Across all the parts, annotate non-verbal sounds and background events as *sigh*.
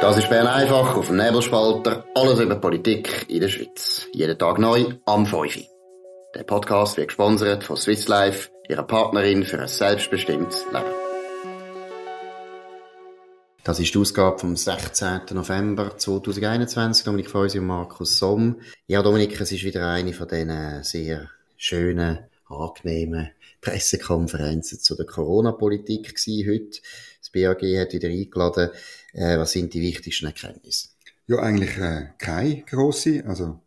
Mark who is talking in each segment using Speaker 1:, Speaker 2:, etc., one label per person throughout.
Speaker 1: Das ist Bern einfach auf dem Nebelspalter. Alles über Politik in der Schweiz. Jeden Tag neu am 5. Der Podcast wird gesponsert von Swiss Life, ihrer Partnerin für ein selbstbestimmtes Leben. Das ist die Ausgabe vom 16. November 2021. Dominik Feusi und Markus Somm. Ja, Dominik, es ist wieder eine von diesen sehr schönen, angenehmen Pressekonferenzen zu der Corona-Politik heute. Das BAG hat wieder eingeladen. Äh, was sind die wichtigsten Erkenntnisse?
Speaker 2: Ja, eigentlich äh, keine grosse. Also,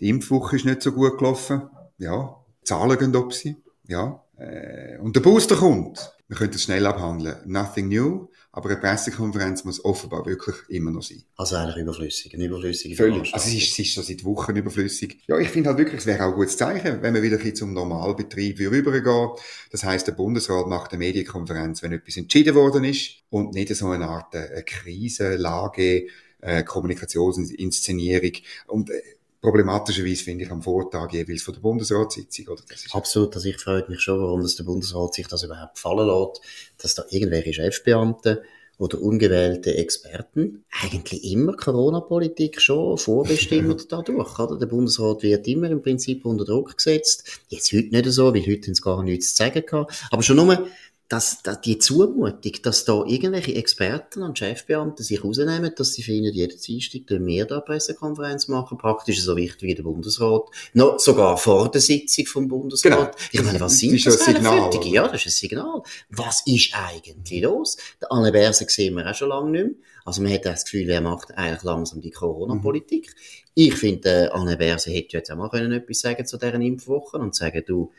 Speaker 2: die Impfwoche ist nicht so gut gelaufen. Ja, Zahlen gehen ob sie. Ja. Äh, und der Booster kommt. Wir können es schnell abhandeln. Nothing new. Aber eine Pressekonferenz muss offenbar wirklich immer noch sein.
Speaker 1: Also eigentlich überflüssig, eine überflüssige
Speaker 2: Völlig. Also es ist, es ist schon seit Wochen überflüssig. Ja, ich finde halt wirklich, es wäre auch ein gutes Zeichen, wenn wir wieder zum Normalbetrieb rübergehen. Das heißt, der Bundesrat macht eine Medienkonferenz, wenn etwas entschieden worden ist und nicht so eine Art äh, eine Krisenlage, äh, Kommunikationsinszenierung. Und äh, problematischerweise finde ich am Vortag jeweils von der Bundesratssitzung. Oder?
Speaker 1: Das Absolut, also ich freue mich schon, warum das der Bundesrat sich das überhaupt gefallen lässt, dass da irgendwelche Chefbeamte oder ungewählte Experten eigentlich immer Corona-Politik schon vorbestimmt *laughs* dadurch. Oder? Der Bundesrat wird immer im Prinzip unter Druck gesetzt. Jetzt heute nicht so, weil heute haben sie gar nichts zu sagen gehabt. Aber schon nur, dass, dass die Zumutung, dass da irgendwelche Experten und Chefbeamte sich rausnehmen, dass sie finden, jeden Dienstag wir da Pressekonferenz machen, praktisch so wichtig wie der Bundesrat, noch sogar vor der Sitzung vom Bundesrat. Genau. Ich meine, was sind das,
Speaker 2: das für Signal,
Speaker 1: Ja, das ist ein Signal. Was ist eigentlich los? Der Anne Berse sehen wir auch schon lange nicht mehr. Also man hat das Gefühl, er macht eigentlich langsam die Corona-Politik. Mhm. Ich finde, Anne Berse hätte jetzt auch mal können etwas sagen zu deren Impfwochen und sagen, du,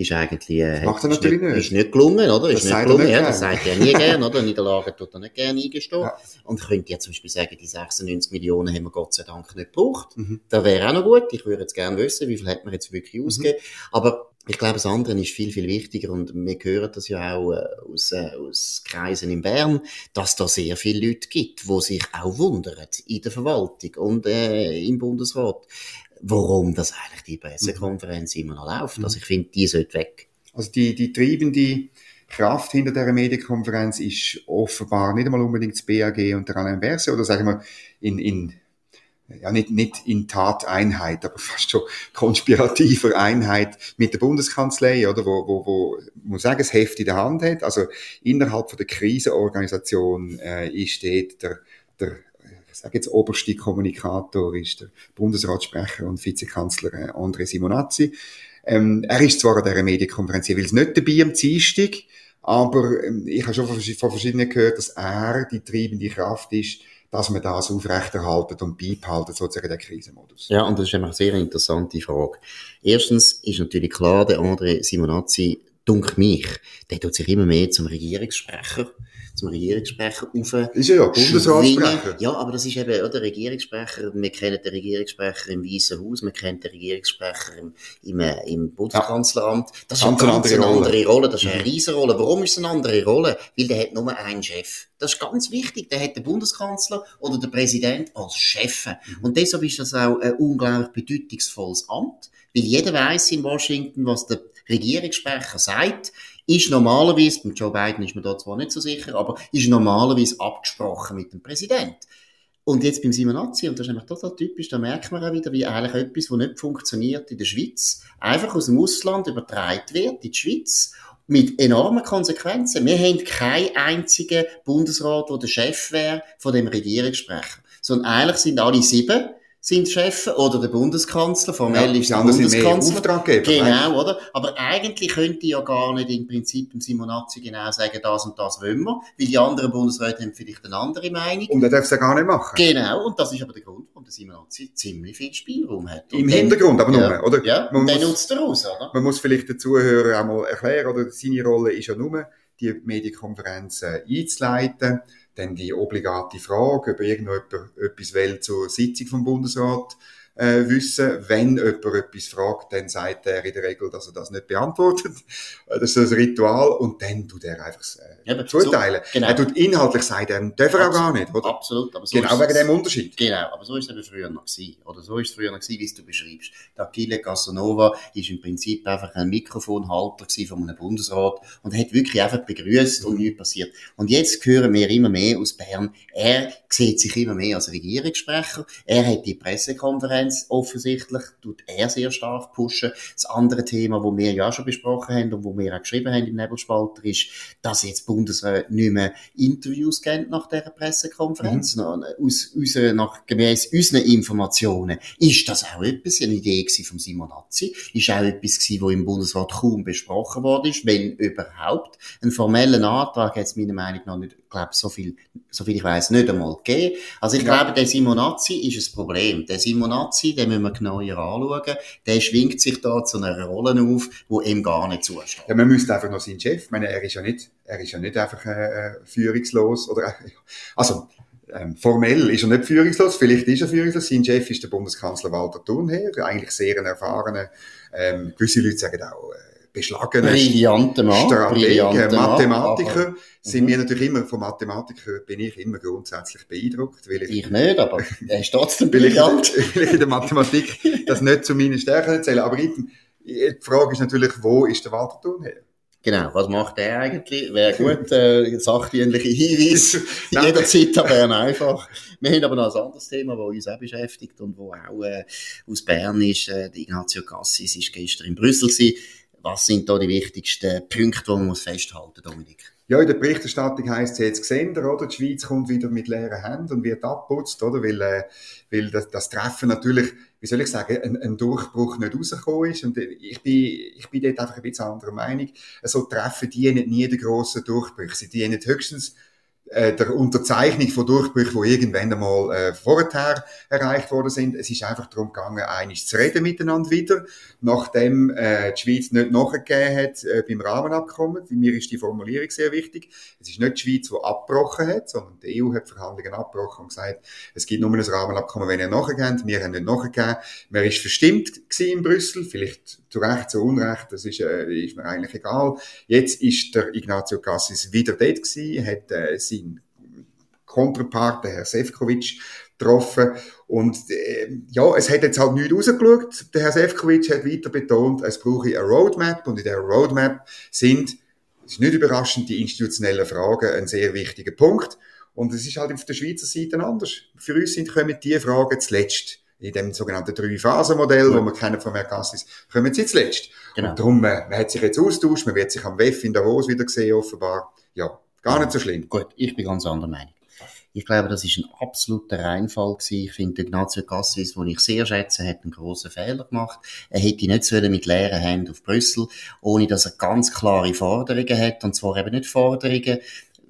Speaker 1: ist eigentlich, äh,
Speaker 2: Macht er natürlich
Speaker 1: nicht, ist nicht gelungen, oder? Das ist nicht gelungen, ja, das sagt er nie gern, oder? Niederlagen tut er nicht gerne eingestehen. Ja. Und könnte ja zum Beispiel sagen, die 96 Millionen haben wir Gott sei Dank nicht gebraucht. Mhm. Das wäre auch noch gut. Ich würde jetzt gerne wissen, wie viel hat man jetzt wirklich mhm. ausgegeben. Aber ich glaube, das andere ist viel, viel wichtiger und wir hören das ja auch äh, aus, äh, aus Kreisen in Bern, dass da sehr viele Leute gibt, die sich auch wundern in der Verwaltung und äh, im Bundesrat, warum das eigentlich die Pressekonferenz mhm. immer noch läuft. Mhm. Also ich finde, die sollte weg.
Speaker 2: Also die, die treibende Kraft hinter der Medienkonferenz ist offenbar nicht einmal unbedingt das BAG und der Alain Berset oder sagen wir in, in ja nicht, nicht in Tateinheit, aber *laughs* fast schon konspirativer Einheit mit der Bundeskanzlei, oder, wo, wo, wo muss sagen, das Heft in der Hand hat. Also innerhalb von der Krisenorganisation äh, ist dort der, der ich sage jetzt oberste Kommunikator ist der Bundesratssprecher und Vizekanzler äh, André Simonazzi. Ähm, er ist zwar an dieser Medienkonferenz jeweils nicht dabei am Dienstag, aber ähm, ich habe schon von, von verschiedenen gehört, dass er die treibende Kraft ist, dass man das aufrechterhalten und beibehalten, sozusagen der Krisenmodus.
Speaker 1: Ja, und das ist eine sehr interessante Frage. Erstens ist natürlich klar, der André Simonazzi, dunk mich, der tut sich immer mehr zum Regierungssprecher zum Regierungssprecher auf.
Speaker 2: Ist ja, ja Bundesratssprecher.
Speaker 1: Ja, aber das ist eben, oder, Regierungssprecher, wir kennen den Regierungssprecher im Weißen Haus, wir kennen den Regierungssprecher im, im, äh, im Bundeskanzleramt. Das ist eine ganz andere, andere Rolle. Das ist eine mhm. riesige Rolle. Warum ist es eine andere Rolle? Weil der hat nur einen Chef. Das ist ganz wichtig. Der hat den Bundeskanzler oder der Präsident als Chef. Mhm. Und deshalb ist das auch ein unglaublich bedeutungsvolles Amt. Weil jeder weiß in Washington, was der Regierungssprecher sagt ist normalerweise, mit Joe Biden ist man da zwar nicht so sicher, aber ist normalerweise abgesprochen mit dem Präsident. Und jetzt beim Simonazzi, und das ist einfach total typisch, da merkt man auch wieder, wie eigentlich etwas, das nicht funktioniert in der Schweiz, einfach aus dem Ausland übertragen wird in die Schweiz mit enormen Konsequenzen. Wir haben keinen einzigen Bundesrat, der der Chef wäre von dem Regierungssprecher. Sondern eigentlich sind alle sieben sind Chef oder der Bundeskanzler, formell ja, ist der Bundeskanzler. Genau, oder? Aber eigentlich könnte ja gar nicht im Prinzip im Simonazzi genau sagen, das und das wollen wir, weil die anderen Bundesräte haben vielleicht eine andere Meinung.
Speaker 2: Und er darf es ja gar nicht machen.
Speaker 1: Genau, und das ist aber der Grund, warum der Simonazzi ziemlich viel Spielraum hat.
Speaker 2: Und Im dann, Hintergrund aber nur, ja, oder?
Speaker 1: Ja, man und muss, dann nutzt er aus, oder?
Speaker 2: Man muss vielleicht den Zuhörern auch mal erklären, oder seine Rolle ist ja nur, die Medienkonferenz äh, einzuleiten, dann die obligate Frage, ob irgendjemand etwas will zur Sitzung vom Bundesrat äh, wissen. Wenn jemand etwas fragt, dann sagt er in der Regel, dass er das nicht beantwortet. *laughs* Das ist ein Ritual und dann tut er einfach äh, ja, zuteilen. So, genau. Er tut inhaltlich sagen, er darf er auch gar nicht,
Speaker 1: oder? Absolut.
Speaker 2: Aber so genau wegen dem Unterschied.
Speaker 1: Genau, aber so ist es eben früher noch gewesen. Oder so ist es früher noch gewesen, wie es du beschreibst. Der Achille Casanova ist im Prinzip einfach ein Mikrofonhalter von einem Bundesrat und hat wirklich einfach begrüßt und nichts passiert. Und jetzt hören wir immer mehr aus Bern, er sieht sich immer mehr als Regierungssprecher. Er hat die Pressekonferenz offensichtlich, tut er sehr stark pushen. Das andere Thema, wo wir ja schon besprochen haben und wo wir auch geschrieben haben im Nebelspalter, ist, dass jetzt Bundesrat nicht mehr Interviews geben nach dieser Pressekonferenz. Mhm. Aus, unseren, nach, gemäss unseren Informationen ist das auch etwas, eine Idee von Simon Azzi, ist auch etwas gewesen, wo im Bundesrat kaum besprochen worden ist, wenn überhaupt. Einen formellen Antrag hat es meiner Meinung nach nicht, glaube so viel, so viel ich weiß, nicht einmal gegeben. Also ich ja. glaube, der Simonazzi ist ein Problem. Der Simonazzi, den müssen wir genauer anschauen. Der schwingt sich da zu einer Rolle auf, wo ihm gar nicht zusteht.
Speaker 2: Ja, man müsste einfach noch seinen Chef, ich meine, er ist ja nicht, er ist ja nicht einfach äh, äh führungslos oder, *laughs* also, ähm, formell ist er nicht führungslos, vielleicht ist er führungslos. Sein Chef ist der Bundeskanzler Walter Thunherr, eigentlich sehr ein erfahrener, ähm, gewisse Leute sagen auch, äh, beschlagene
Speaker 1: Brillante Mann,
Speaker 2: Strategen, Mathematiker, aber, sind mir mhm. natürlich immer, von Mathematikern bin ich immer grundsätzlich beeindruckt.
Speaker 1: Weil ich, ich nicht, aber *laughs* er ist trotzdem
Speaker 2: brillant. *laughs* weil ich in der Mathematik das nicht zu meinen Stärken erzähle. Aber ich, die Frage ist natürlich, wo ist der Walter Thun her?
Speaker 1: Genau, was macht er eigentlich? Wäre gut, äh, sachdienliche Hinweise. *laughs* Jederzeit aber einfach. Wir haben aber noch ein anderes Thema, das uns auch beschäftigt und wo auch äh, aus Bern ist. Äh, Ignazio Cassis ist gestern in Brüssel gewesen. Was sind da die wichtigsten Punkte, die man muss festhalten Dominik?
Speaker 2: Ja, in der Berichterstattung heisst es jetzt gesehen, oder? Die Schweiz kommt wieder mit leeren Händen und wird abputzt, oder? Weil, äh, weil das, das Treffen natürlich, wie soll ich sagen, ein, ein Durchbruch nicht rausgekommen ist. Und ich bin, ich bin dort einfach ein bisschen anderer Meinung. So Treffen dienen nie den grossen Durchbruch. Sie dienen höchstens äh, der Unterzeichnung von Durchbrüchen, die irgendwann einmal äh, vorher erreicht worden sind. Es ist einfach darum gegangen, einig zu reden miteinander wieder, nachdem äh, die Schweiz nicht nachgegeben hat äh, beim Rahmenabkommen. Für mir ist die Formulierung sehr wichtig. Es ist nicht die Schweiz, die abgebrochen hat, sondern die EU hat Verhandlungen abgebrochen und gesagt, es gibt nur ein Rahmenabkommen, wenn ihr nachgeht. Wir haben nicht nachgegeben. Man ist verstimmt in Brüssel, vielleicht zu Recht, zu Unrecht, das ist, äh, ist mir eigentlich egal. Jetzt ist der Ignazio Cassis wieder dort gewesen, hat äh, seinen Kontrapart, der Herr Sefcovic, getroffen. Und äh, ja, es hat jetzt halt nicht rausgeschaut. Der Herr Sefcovic hat weiter betont, es brauche eine Roadmap und in der Roadmap sind, es ist nicht überraschend, die institutionellen Fragen ein sehr wichtiger Punkt. Und es ist halt auf der Schweizer Seite anders. Für uns sind, kommen die Fragen zuletzt in dem sogenannten Drei-Phasen-Modell, ja. wo wir kennen von Mercassis, kommen sie zuletzt. Genau. Und darum, äh, man hat sich jetzt austauscht, man wird sich am WEF in Davos wieder sehen, offenbar. Ja, gar ja. nicht so schlimm.
Speaker 1: Gut, ich bin ganz anderer Meinung. Ich glaube, das ist ein absoluter Reinfall gewesen. Ich finde, Ignazio Cassis, den ich sehr schätze, hat einen grossen Fehler gemacht. Er hätte nicht sollen mit leeren Händen auf Brüssel, ohne dass er ganz klare Forderungen hat. Und zwar eben nicht Forderungen,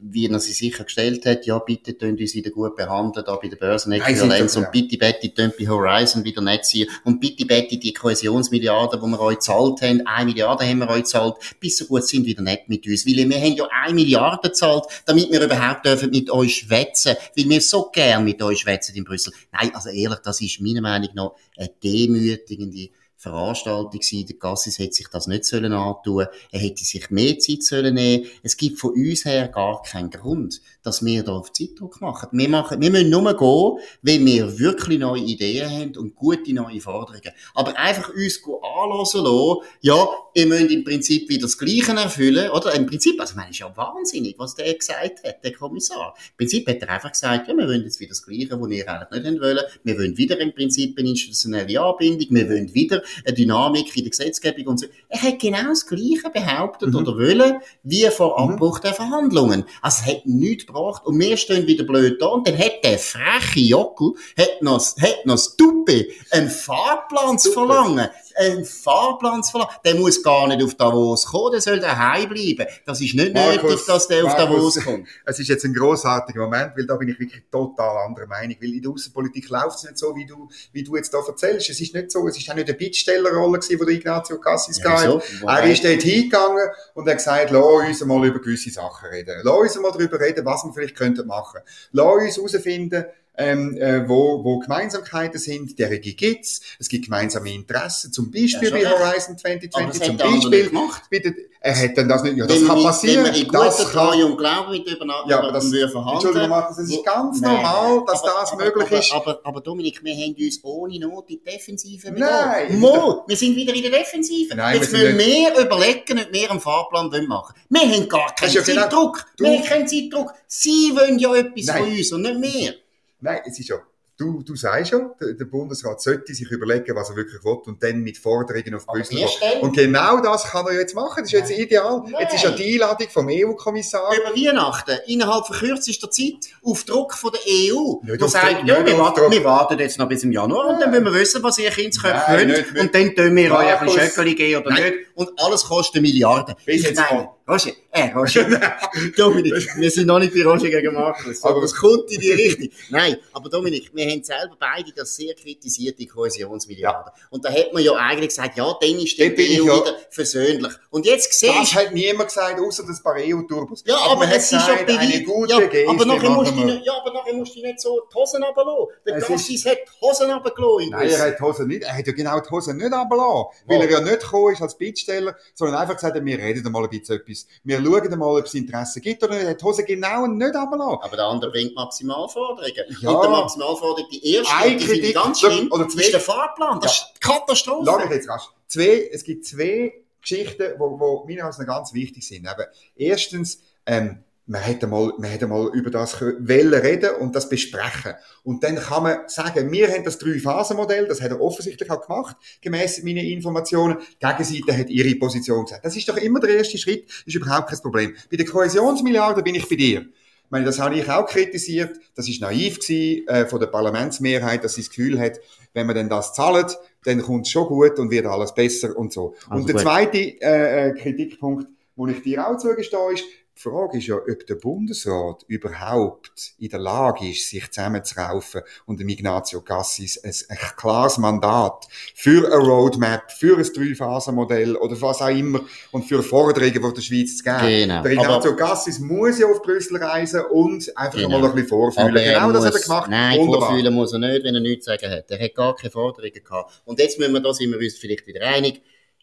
Speaker 1: wie er sie sichergestellt hat, ja, bitte tun uns wieder gut behandeln, da bei der Börsenäquivalenz und bitte, bitte, tun bei Horizon wieder nicht sein und bitte, bitte, die Kohäsionsmilliarden, die wir euch gezahlt haben, eine Milliarde haben wir euch gezahlt, bis so gut sind wieder nicht mit uns, weil wir haben ja eine Milliarde gezahlt, damit wir überhaupt dürfen mit euch schwätzen, weil wir so gern mit euch schwätzen in Brüssel. Nein, also ehrlich, das ist meiner Meinung nach eine demütigende Veranstaltung sein. Der Gassis hätte sich das nicht sollen antun. Er hätte sich mehr Zeit sollen nehmen. Es gibt von uns her gar keinen Grund, dass wir da auf Zeitdruck machen. Wir machen, wir müssen nur gehen, wenn wir wirklich neue Ideen haben und gute neue Forderungen. Aber einfach uns anlassen lassen, ja, ihr müsst im Prinzip wieder das Gleiche erfüllen, oder? Im Prinzip, also, meine, ist ja wahnsinnig, was der gesagt hat, der Kommissar. Im Prinzip hat er einfach gesagt, ja, wir wollen jetzt wieder das Gleiche, was ihr eigentlich nicht wollen. Wir wollen wieder im Prinzip eine institutionelle Anbindung. Wir wollen wieder eine Dynamik in der Gesetzgebung und so. Er hat genau das Gleiche behauptet mhm. oder wollen, wie vor mhm. Abbruch der Verhandlungen. Also, es hat nichts gebracht. Und wir stehen wieder blöd da. Und dann hat der freche Jockel, hat noch, hat noch das Duppe, einen Fahrplan zu verlangen einen Fahrplan zu verlangen. Der muss gar nicht auf Davos kommen, der soll daheim bleiben. Das ist nicht Markus, nötig, dass der auf Markus, Davos kommt. *laughs*
Speaker 2: Es ist jetzt ein großartiger Moment, weil da bin ich wirklich total anderer Meinung. Weil in der Außenpolitik läuft es nicht so, wie du, wie du jetzt da erzählst. Es ist nicht so, es ist auch nicht eine Bittstellerrolle gewesen, wo der Ignazio Cassis ja, gab. Er ist dort hingegangen und hat gesagt, lass uns mal über gewisse Sachen reden. Lass uns mal darüber reden, was wir vielleicht könnten machen. Lass uns herausfinden, ähm, äh, wo, wo Gemeinsamkeiten sind, der gibt's. Es gibt gemeinsame Interessen, zum Beispiel
Speaker 1: Ja,
Speaker 2: bei Horizon 2020, zum Beispiel.
Speaker 1: nicht.
Speaker 2: Bei der, er hat dann das nicht, ja, das
Speaker 1: wenn
Speaker 2: kann
Speaker 1: wir,
Speaker 2: passieren.
Speaker 1: Wenn wir in
Speaker 2: das kann,
Speaker 1: und Glauben mit über,
Speaker 2: ja, aber das,
Speaker 1: wir verhandeln.
Speaker 2: Entschuldigung, Markus, es ist ganz
Speaker 1: Nein,
Speaker 2: normal, dass
Speaker 1: aber-
Speaker 2: das
Speaker 1: aber,
Speaker 2: möglich
Speaker 1: aber,
Speaker 2: ist.
Speaker 1: Aber, aber, Dominik, wir haben uns ohne Not in die Defensive
Speaker 2: Nein.
Speaker 1: Mo, wir sind wieder in der Defensive.
Speaker 2: Nein, wir
Speaker 1: Jetzt
Speaker 2: sind
Speaker 1: müssen wir überlegen, ob wir einen Fahrplan wollen machen Wir haben gar keinen
Speaker 2: ja
Speaker 1: Zeitdruck.
Speaker 2: Du-
Speaker 1: Wir haben keinen Zeitdruck. Sie wollen ja etwas
Speaker 2: Nein.
Speaker 1: von uns und nicht wir.
Speaker 2: Nein, es ist ja, du, du sagst ja, der, der Bundesrat sollte sich überlegen, was er wirklich will und dann mit Forderungen auf Brüssel Und genau das kann er jetzt machen. Das ist jetzt ideal.
Speaker 1: Nein.
Speaker 2: Jetzt ist ja die Einladung vom EU-Kommissar.
Speaker 1: Über Weihnachten, innerhalb von kürzester Zeit, auf Druck von der EU,
Speaker 2: Nicht
Speaker 1: sagt,
Speaker 2: Druck,
Speaker 1: ja, wir warten, wir warten jetzt noch bis im Januar und dann wollen wir wissen, was ihr Kindsköpfe
Speaker 2: Nein,
Speaker 1: wollt. Und dann tun wir euch ein bisschen Schöckeli geben oder
Speaker 2: Nein.
Speaker 1: nicht. Und alles kostet Milliarden.
Speaker 2: Bis
Speaker 1: Ich
Speaker 2: jetzt
Speaker 1: meine. Roger, äh, Roger, *laughs* Dominik, wir sind noch nicht bei Roger gegen Markus, aber
Speaker 2: Aber-
Speaker 1: es kommt in die *laughs* Richtung. Nein, aber Dominik, wir haben selber beide das sehr kritisiert, die Kohäsionsmilliarden. Und da hat man ja eigentlich gesagt, ja, dann ist die EU
Speaker 2: ja-
Speaker 1: wieder versöhnlich. Und jetzt siehst
Speaker 2: Das hat niemand gesagt, außer das paar EU-Turbos.
Speaker 1: ja, aber,
Speaker 2: hat
Speaker 1: es ist ja
Speaker 2: eine gute
Speaker 1: ja,
Speaker 2: Geste
Speaker 1: aber nachher musst du nicht, ja, aber nachher musst du nicht so die Hosen runterlassen. Der Gassis hat die Hosen runtergelassen. in
Speaker 2: Nein, er hat die Hose nicht, er hat ja genau die Hose nicht runtergelassen. Weil er ja nicht gekommen ist als Bittsteller, sondern einfach gesagt hat, wir reden mal ein bisschen etwas. Wir schauen mal, ob es Interesse gibt oder nicht. Hat die Hose genau nicht runtergelassen.
Speaker 1: Aber der andere bringt Maximalforderungen.
Speaker 2: Ja.
Speaker 1: Und der Maximalforderung, die erste,
Speaker 2: Eine
Speaker 1: die
Speaker 2: Kritik,
Speaker 1: ganz schlimm,
Speaker 2: oder zwei-
Speaker 1: ist der Fahrplan. Das ist Katastrophe.
Speaker 2: Lass mich jetzt rasch. Zwei, es gibt zwei Geschichten, wo, wo meiner Meinung nach ganz wichtig sind. Eben, erstens, ähm, man hätte mal, man hätte mal über das wollen reden und das besprechen. Und dann kann man sagen, wir haben das Drei-Phasen-Modell, das hat er offensichtlich auch gemacht, gemäß meinen Informationen. Die Gegenseite hat ihre Position gesagt. Das ist doch immer der erste Schritt, ist überhaupt kein Problem. Bei den Kohäsionsmilliarden bin ich bei dir. Ich meine, das habe ich auch kritisiert. Das ist naiv gewesen, äh, von der Parlamentsmehrheit, dass sie das Gefühl hat, wenn man denn das zahlt, dann kommt es schon gut und wird alles besser und so.
Speaker 1: Also
Speaker 2: und der zweite äh, äh, Kritikpunkt, wo ich dir auch zugestehe, ist, die Frage ist ja, ob der Bundesrat überhaupt in der Lage ist, sich zusammenzuraufen und dem Ignazio Cassis ein, ein klares Mandat für eine Roadmap, für ein Drei-Phasen-Modell oder was auch immer und für Forderungen von der Schweiz zu geben.
Speaker 1: Genau.
Speaker 2: Der Ignazio Cassis muss ja auf Brüssel reisen und einfach
Speaker 1: Genau.
Speaker 2: mal ein bisschen vorfühlen.
Speaker 1: Aber
Speaker 2: genau das hat er
Speaker 1: muss-
Speaker 2: gemacht.
Speaker 1: Nein,
Speaker 2: Wunderbar.
Speaker 1: vorfühlen muss er nicht, wenn er nichts zu sagen hat. Er hat gar keine Forderungen gehabt. Und jetzt müssen wir, da sind wir uns vielleicht wieder einig,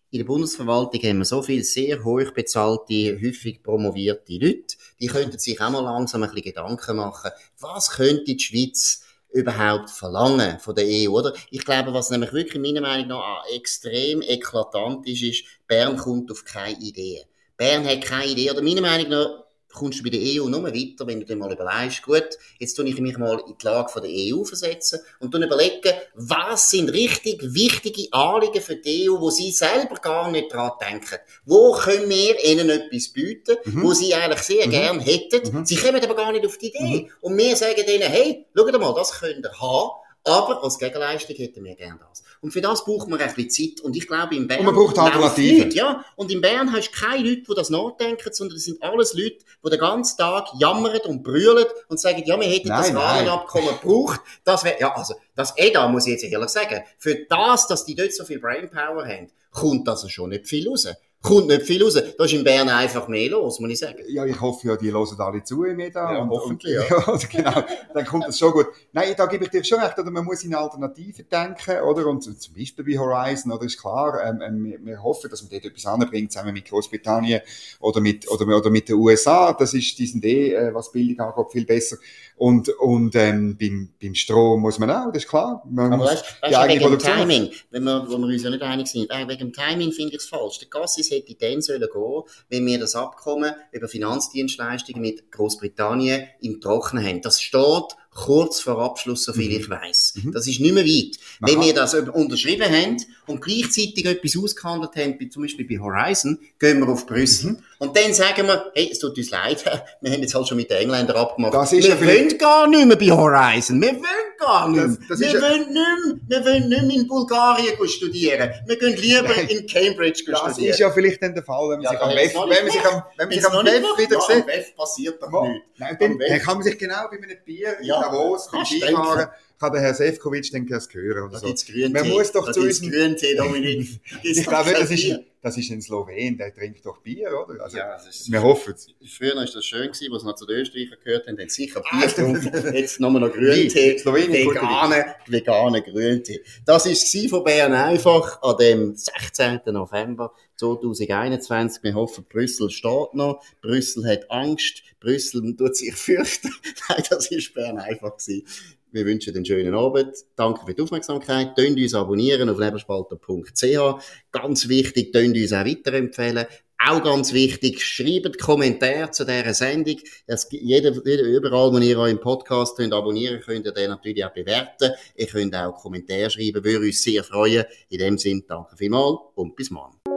Speaker 1: in der Bundesverwaltung haben wir so viele sehr hoch bezahlte, häufig promovierte Leute, die könnten sich auch mal langsam ein bisschen Gedanken machen, was könnte die Schweiz überhaupt verlangen von der EU, oder? Ich glaube, was nämlich wirklich meiner Meinung nach extrem eklatant ist, ist, Bern kommt auf keine Idee. Bern hat keine Idee, oder meiner Meinung nach kommst du bei der EU nur weiter, wenn du dir mal überlegst, gut, jetzt tue ich mich mal in die Lage von der EU versetzen und dann überlegen, was sind richtig wichtige Anliegen für die EU, wo sie selber gar nicht dran denken. Wo können wir ihnen etwas bieten,
Speaker 2: Mhm.
Speaker 1: wo sie eigentlich sehr
Speaker 2: Mhm.
Speaker 1: gern hätten.
Speaker 2: Mhm.
Speaker 1: Sie kommen aber gar nicht auf die Idee.
Speaker 2: Mhm.
Speaker 1: Und wir sagen denen, hey, schaut mal, das könnt ihr haben, aber als Gegenleistung hätten wir gern das. Und für das braucht man ein bisschen Zeit. Und ich glaube, in Bern
Speaker 2: Und man braucht Alternativen.
Speaker 1: Ja, und in Bern hast du keine Leute, die das nachdenken, sondern das sind alles Leute, die den ganzen Tag jammern und brüllen und sagen, ja, wir hätten das
Speaker 2: Nein, nein.
Speaker 1: Rahmenabkommen gebraucht. Das wäre, ja, also, das EDA, muss ich jetzt ehrlich sagen, für das, dass die dort so viel Brainpower haben, kommt also schon nicht viel raus. Kommt nicht viel raus. Da ist in Bern einfach mehr los, muss ich sagen.
Speaker 2: Ja, ich hoffe ja, die hören alle zu im EDA.
Speaker 1: Ja,
Speaker 2: und,
Speaker 1: hoffentlich,
Speaker 2: und, ja. *laughs* also genau, dann kommt das schon gut. Nein, da gebe ich dir schon recht, oder man muss in Alternativen denken, oder? Und zum Beispiel bei Horizon, oder ist klar, ähm, ähm, wir, wir hoffen, dass man dort etwas anbringt, zusammen mit Großbritannien oder mit, oder, oder mit den USA. Das ist, die sind eh, äh, was Bildung angeht, viel besser. Und, und, ähm, beim, beim Strom muss man auch, das ist klar. Man
Speaker 1: Aber weißt,
Speaker 2: die
Speaker 1: weißt
Speaker 2: eigene
Speaker 1: wegen dem Timing, wenn wir, wo wir uns ja nicht einig sind, äh, wegen dem Timing finde ich es falsch. Der Gassis hätte dann sollen gehen, wenn wir das Abkommen über Finanzdienstleistungen mit Großbritannien im Trockenen haben. Das steht kurz vor Abschluss, soviel
Speaker 2: Mhm.
Speaker 1: ich weiß.
Speaker 2: Mhm.
Speaker 1: Das ist nicht mehr weit.
Speaker 2: Man
Speaker 1: Wenn wir das unterschrieben haben und gleichzeitig etwas ausgehandelt haben, wie zum Beispiel bei Horizon, gehen wir auf Brüssel.
Speaker 2: Mhm.
Speaker 1: Und dann sagen wir, hey, es tut uns leid, *laughs* wir haben jetzt halt schon mit den Engländern abgemacht.
Speaker 2: Das ist
Speaker 1: wir
Speaker 2: ja vielleicht-
Speaker 1: wollen gar nicht mehr bei Horizon. Wir wollen gar nicht mehr.
Speaker 2: Das- das
Speaker 1: wir,
Speaker 2: ja-
Speaker 1: wollen nicht mehr, wir wollen nicht mehr in Bulgarien studieren. Wir gehen lieber
Speaker 2: Nein.
Speaker 1: in Cambridge
Speaker 2: Das
Speaker 1: studieren.
Speaker 2: ist ja vielleicht dann der Fall, wenn man
Speaker 1: Ja,
Speaker 2: sich am WEF, wenn man sich am, wenn man sich am WEF wieder
Speaker 1: Ja,
Speaker 2: sieht.
Speaker 1: am WEF passiert doch nichts.
Speaker 2: Nein, dann, dann kann man sich genau bei einem Bier
Speaker 1: Ja,
Speaker 2: Davos beim
Speaker 1: kannst
Speaker 2: Skifahren, kann der Herr Sefcovic dann das hören. Oder so. Man muss doch zu unserem-
Speaker 1: Grüntee, Dominik. *laughs*
Speaker 2: Ich glaube, das ist,
Speaker 1: Bier.
Speaker 2: das ist ein Slowen, der trinkt doch Bier, oder?
Speaker 1: Also, ja, ist,
Speaker 2: wir hoffen es.
Speaker 1: Früher war das schön, gewesen, was noch zu den Österreichern gehört haben, haben sicher Bier getrunken, jetzt nochmal noch Grüntee, vegane, vegane Grüntee. Das war von Bern einfach an dem 16. November 2021. Wir hoffen, Brüssel steht noch. Brüssel hat Angst. Brüssel tut sich *laughs* fürchten. Nein, das war Bern einfach gewesen. Wir wünschen einen schönen Abend. Danke für die Aufmerksamkeit. Tönt uns abonnieren auf leberspalter.ch. Ganz wichtig, tönt uns auch weiterempfehlen. Auch ganz wichtig, schreibt Kommentare zu dieser Sendung. Es, jeder, überall, wo ihr euren Podcast könnt abonnieren könnt, ihr den natürlich auch bewerten. Ihr könnt auch Kommentare schreiben, würde uns sehr freuen. In dem Sinne, danke vielmals und bis morgen.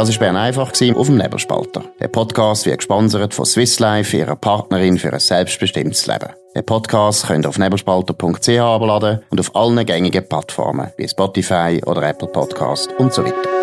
Speaker 1: Das war Bern einfach auf dem Leberspalter. Der Podcast wird gesponsert von Swiss Life, ihrer Partnerin für ein selbstbestimmtes Leben. Den Podcast könnt ihr auf neberspalter.ch abladen und auf allen gängigen Plattformen wie Spotify oder Apple Podcast und so weiter.